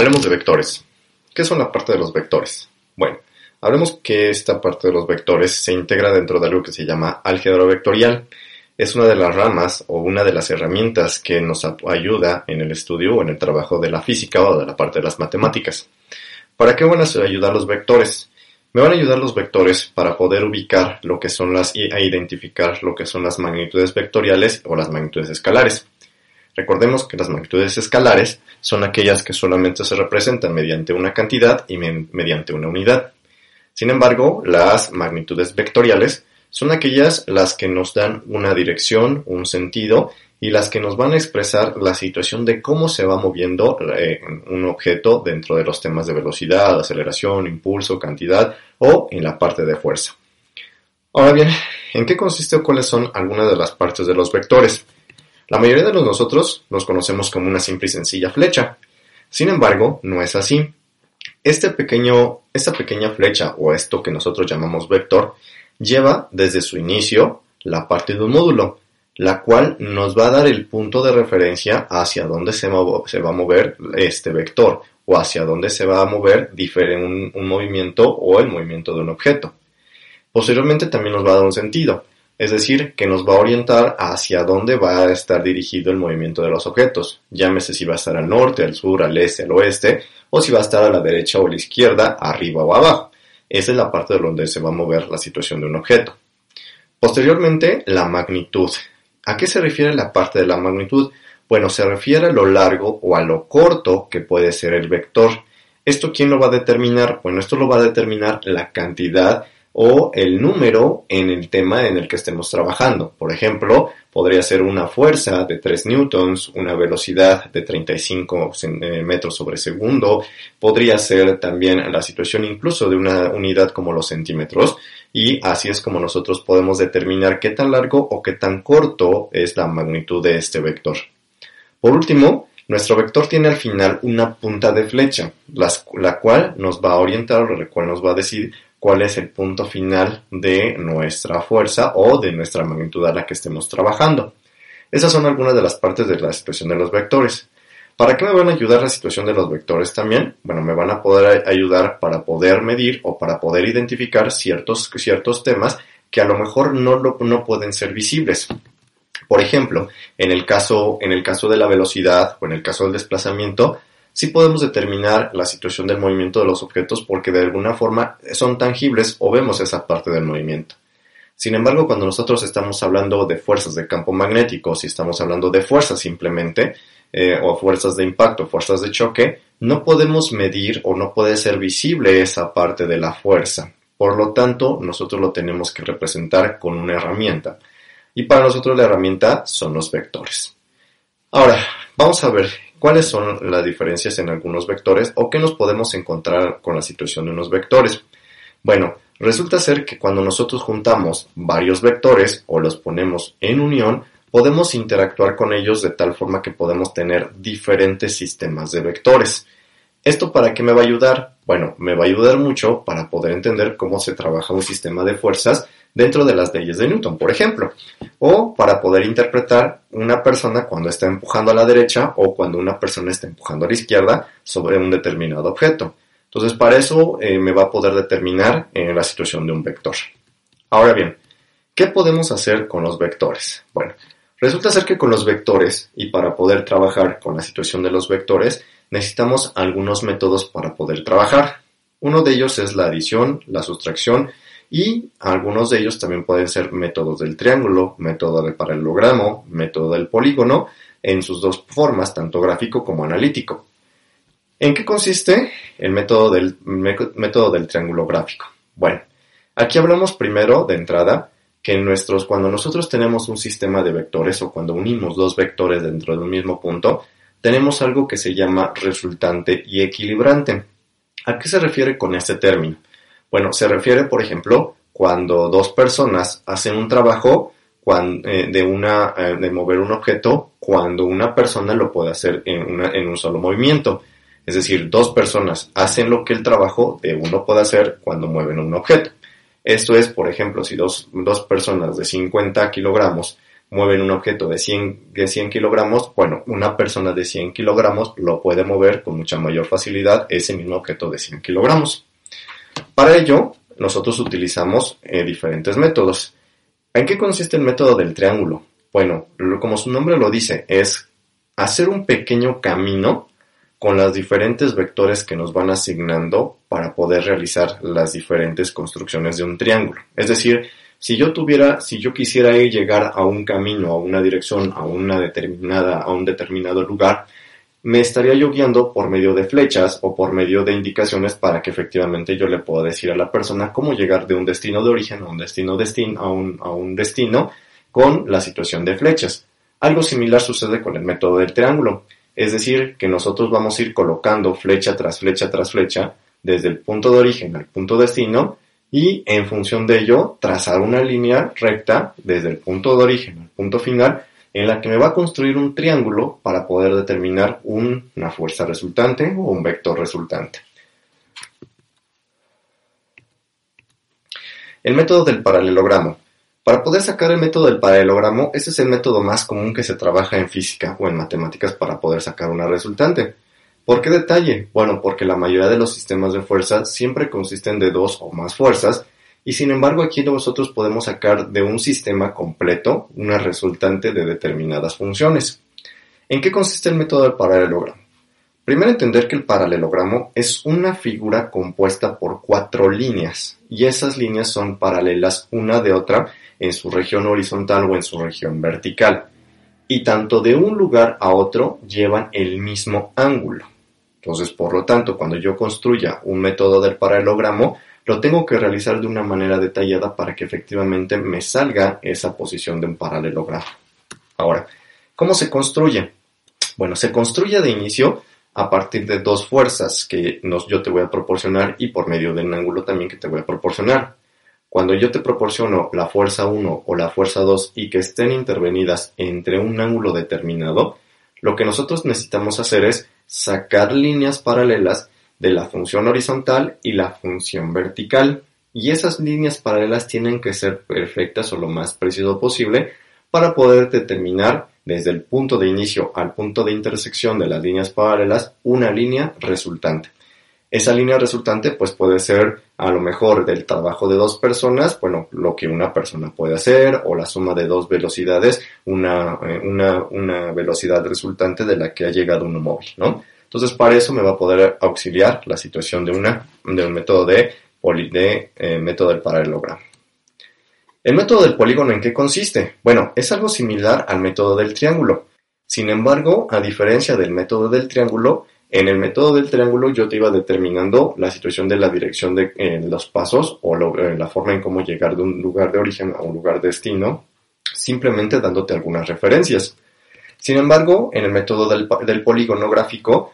Hablemos de vectores. ¿Qué son la parte de los vectores? Bueno, hablemos que esta parte de los vectores se integra dentro de algo que se llama álgebra vectorial. Es una de las ramas o una de las herramientas que nos ayuda en el estudio o en el trabajo de la física o de la parte de las matemáticas. ¿Para qué van a ayudar los vectores? Me van a ayudar los vectores para poder ubicar lo que son las y a identificar lo que son las magnitudes vectoriales o las magnitudes escalares. Recordemos que las magnitudes escalares son aquellas que solamente se representan mediante una cantidad y mediante una unidad. Sin embargo, las magnitudes vectoriales son aquellas las que nos dan una dirección, un sentido y las que nos van a expresar la situación de cómo se va moviendo eh, un objeto dentro de los temas de velocidad, aceleración, impulso, cantidad o en la parte de fuerza. Ahora bien, ¿en qué consiste o cuáles son algunas de las partes de los vectores? La mayoría de nosotros los conocemos como una simple y sencilla flecha. Sin embargo, no es así. Este esta pequeña flecha o esto que nosotros llamamos vector lleva desde su inicio la parte de un módulo, la cual nos va a dar el punto de referencia hacia dónde se, va a mover este vector o hacia dónde se va a mover un movimiento o el movimiento de un objeto. Posteriormente también nos va a dar un sentido es decir, que nos va a orientar hacia dónde va a estar dirigido el movimiento de los objetos, llámese si va a estar al norte, al sur, al este, al oeste, o si va a estar a la derecha o a la izquierda, arriba o abajo. Esa es la parte de donde se va a mover la situación de un objeto. Posteriormente, la magnitud. ¿A qué se refiere la parte de la magnitud? Bueno, se refiere a lo largo o a lo corto que puede ser el vector. ¿Esto quién lo va a determinar? Bueno, esto lo va a determinar la cantidad o el número en el tema en el que estemos trabajando. Por ejemplo, podría ser una fuerza de 3 newtons, una velocidad de 35 eh, metros sobre segundo, podría ser también la situación incluso de una unidad como los centímetros, y así es como nosotros podemos determinar qué tan largo o qué tan corto es la magnitud de este vector. Por último, nuestro vector tiene al final una punta de flecha, la cual nos va a orientar o la cual nos va a decir cuál es el punto final de nuestra fuerza o de nuestra magnitud a la que estemos trabajando. Esas son algunas de las partes de la situación de los vectores. ¿Para qué me van a ayudar la situación de los vectores también? Bueno, me van a poder ayudar para poder medir o para poder identificar ciertos, ciertos temas que a lo mejor no, no pueden ser visibles. Por ejemplo, en el, caso, en el caso de la velocidad o en el caso del desplazamiento, sí podemos determinar la situación del movimiento de los objetos porque de alguna forma son tangibles o vemos esa parte del movimiento. Sin embargo, cuando nosotros estamos hablando de fuerzas de campo magnético, si estamos hablando de fuerzas simplemente, eh, o fuerzas de impacto, fuerzas de choque, no podemos medir o no puede ser visible esa parte de la fuerza. Por lo tanto, nosotros lo tenemos que representar con una herramienta. Y para nosotros la herramienta son los vectores. Ahora, vamos a ver cuáles son las diferencias en algunos vectores o qué nos podemos encontrar con la situación de unos vectores. Bueno, resulta ser que cuando nosotros juntamos varios vectores o los ponemos en unión, podemos interactuar con ellos de tal forma que podemos tener diferentes sistemas de vectores. ¿Esto para qué me va a ayudar? Bueno, me va a ayudar mucho para poder entender cómo se trabaja un sistema de fuerzas dentro de las leyes de Newton, por ejemplo, o para poder interpretar una persona cuando está empujando a la derecha o cuando una persona está empujando a la izquierda sobre un determinado objeto. Entonces, para eso eh, me va a poder determinar en la situación de un vector. Ahora bien, ¿qué podemos hacer con los vectores? Bueno, resulta ser que con los vectores y para poder trabajar con la situación de los vectores, necesitamos algunos métodos para poder trabajar. Uno de ellos es la adición, la sustracción y algunos de ellos también pueden ser métodos del triángulo, método del paralelogramo, método del polígono, en sus dos formas, tanto gráfico como analítico. ¿En qué consiste el método del, método del triángulo gráfico? Bueno, aquí hablamos primero de entrada que nuestros, cuando nosotros tenemos un sistema de vectores o cuando unimos dos vectores dentro de un mismo punto, tenemos algo que se llama resultante y equilibrante. ¿A qué se refiere con este término? Bueno, se refiere, por ejemplo, cuando dos personas hacen un trabajo eh, de, una, eh, de mover un objeto cuando una persona lo puede hacer en, en un solo movimiento. Es decir, dos personas hacen lo que el trabajo de uno puede hacer cuando mueven un objeto. Esto es, por ejemplo, si dos, dos personas de 50 kilogramos mueven un objeto de 100, de 100 kilogramos, bueno, una persona de 100 kilogramos lo puede mover con mucha mayor facilidad ese mismo objeto de 100 kilogramos. Para ello, nosotros utilizamos eh, diferentes métodos. ¿En qué consiste el método del triángulo? Bueno, como su nombre lo dice, es hacer un pequeño camino con los diferentes vectores que nos van asignando para poder realizar las diferentes construcciones de un triángulo. Es decir, si yo tuviera, si yo quisiera llegar a un camino, a una dirección, a una determinada, a un determinado lugar, me estaría yo guiando por medio de flechas o por medio de indicaciones para que efectivamente yo le pueda decir a la persona cómo llegar de un destino de origen a un destino destino a un, a un destino con la situación de flechas. Algo similar sucede con el método del triángulo, es decir, que nosotros vamos a ir colocando flecha tras flecha tras flecha desde el punto de origen al punto destino y en función de ello trazar una línea recta desde el punto de origen al punto final en la que me va a construir un triángulo para poder determinar una fuerza resultante o un vector resultante. El método del paralelogramo. Para poder sacar el método del paralelogramo, ese es el método más común que se trabaja en física o en matemáticas para poder sacar una resultante. ¿Por qué detalle? Bueno, porque la mayoría de los sistemas de fuerza siempre consisten de dos o más fuerzas y sin embargo aquí nosotros podemos sacar de un sistema completo una resultante de determinadas funciones. ¿En qué consiste el método del paralelogramo? Primero entender que el paralelogramo es una figura compuesta por cuatro líneas y esas líneas son paralelas una de otra en su región horizontal o en su región vertical y tanto de un lugar a otro llevan el mismo ángulo. Entonces, por lo tanto, cuando yo construya un método del paralelogramo, lo tengo que realizar de una manera detallada para que efectivamente me salga esa posición de un paralelogramo. Ahora, ¿cómo se construye? Bueno, se construye de inicio a partir de dos fuerzas que nos, yo te voy a proporcionar y por medio de un ángulo también que te voy a proporcionar. Cuando yo te proporciono la fuerza 1 o la fuerza 2 y que estén intervenidas entre un ángulo determinado, lo que nosotros necesitamos hacer es sacar líneas paralelas de la función horizontal y la función vertical. Y esas líneas paralelas tienen que ser perfectas o lo más preciso posible para poder determinar desde el punto de inicio al punto de intersección de las líneas paralelas una línea resultante. Esa línea resultante pues puede ser a lo mejor del trabajo de dos personas, bueno, lo que una persona puede hacer o la suma de dos velocidades, una, eh, una, una velocidad resultante de la que ha llegado un móvil, ¿no? Entonces para eso me va a poder auxiliar la situación de, una, de un método de, de eh, método del paralelogramo. ¿El método del polígono en qué consiste? Bueno, es algo similar al método del triángulo. Sin embargo, a diferencia del método del triángulo, en el método del triángulo yo te iba determinando la situación de la dirección de eh, los pasos o eh, la forma en cómo llegar de un lugar de origen a un lugar de destino, simplemente dándote algunas referencias. Sin embargo, en el método del, del polígono gráfico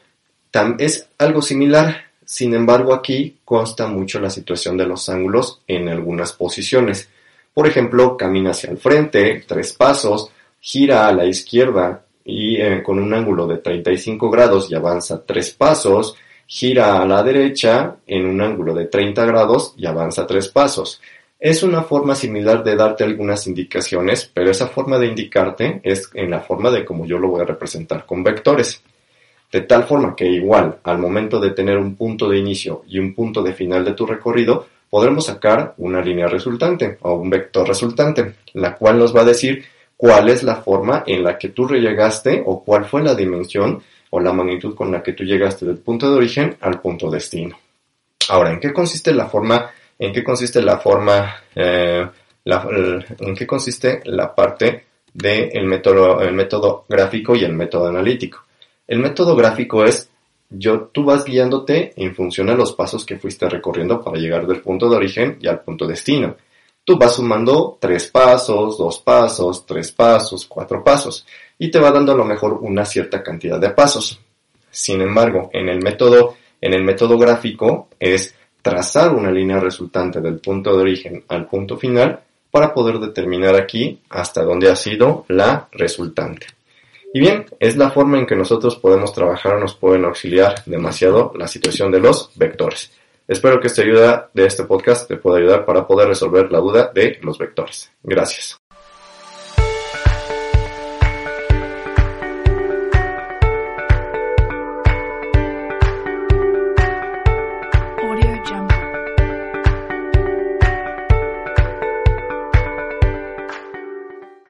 es algo similar, sin embargo aquí consta mucho la situación de los ángulos en algunas posiciones. Por ejemplo, camina hacia el frente, tres pasos, gira a la izquierda, y eh, con un ángulo de 35 grados y avanza 3 pasos, gira a la derecha en un ángulo de 30 grados y avanza 3 pasos. Es una forma similar de darte algunas indicaciones, pero esa forma de indicarte es en la forma de como yo lo voy a representar con vectores. De tal forma que igual, al momento de tener un punto de inicio y un punto de final de tu recorrido, podremos sacar una línea resultante o un vector resultante, la cual nos va a decir cuál es la forma en la que tú llegaste o cuál fue la dimensión o la magnitud con la que tú llegaste del punto de origen al punto destino. Ahora, ¿en qué consiste la forma? ¿En qué consiste la forma? Eh, ¿En qué consiste la parte del método, el método gráfico y el método analítico? El método gráfico es yo, tú vas guiándote en función a los pasos que fuiste recorriendo para llegar del punto de origen y al punto destino tú vas sumando tres pasos, dos pasos, tres pasos, cuatro pasos y te va dando a lo mejor una cierta cantidad de pasos. Sin embargo, en el método, en el método gráfico es trazar una línea resultante del punto de origen al punto final para poder determinar aquí hasta dónde ha sido la resultante. Y bien, es la forma en que nosotros podemos trabajar o nos pueden auxiliar demasiado la situación de los vectores. Espero que esta ayuda de este podcast te pueda ayudar para poder resolver la duda de los vectores. Gracias.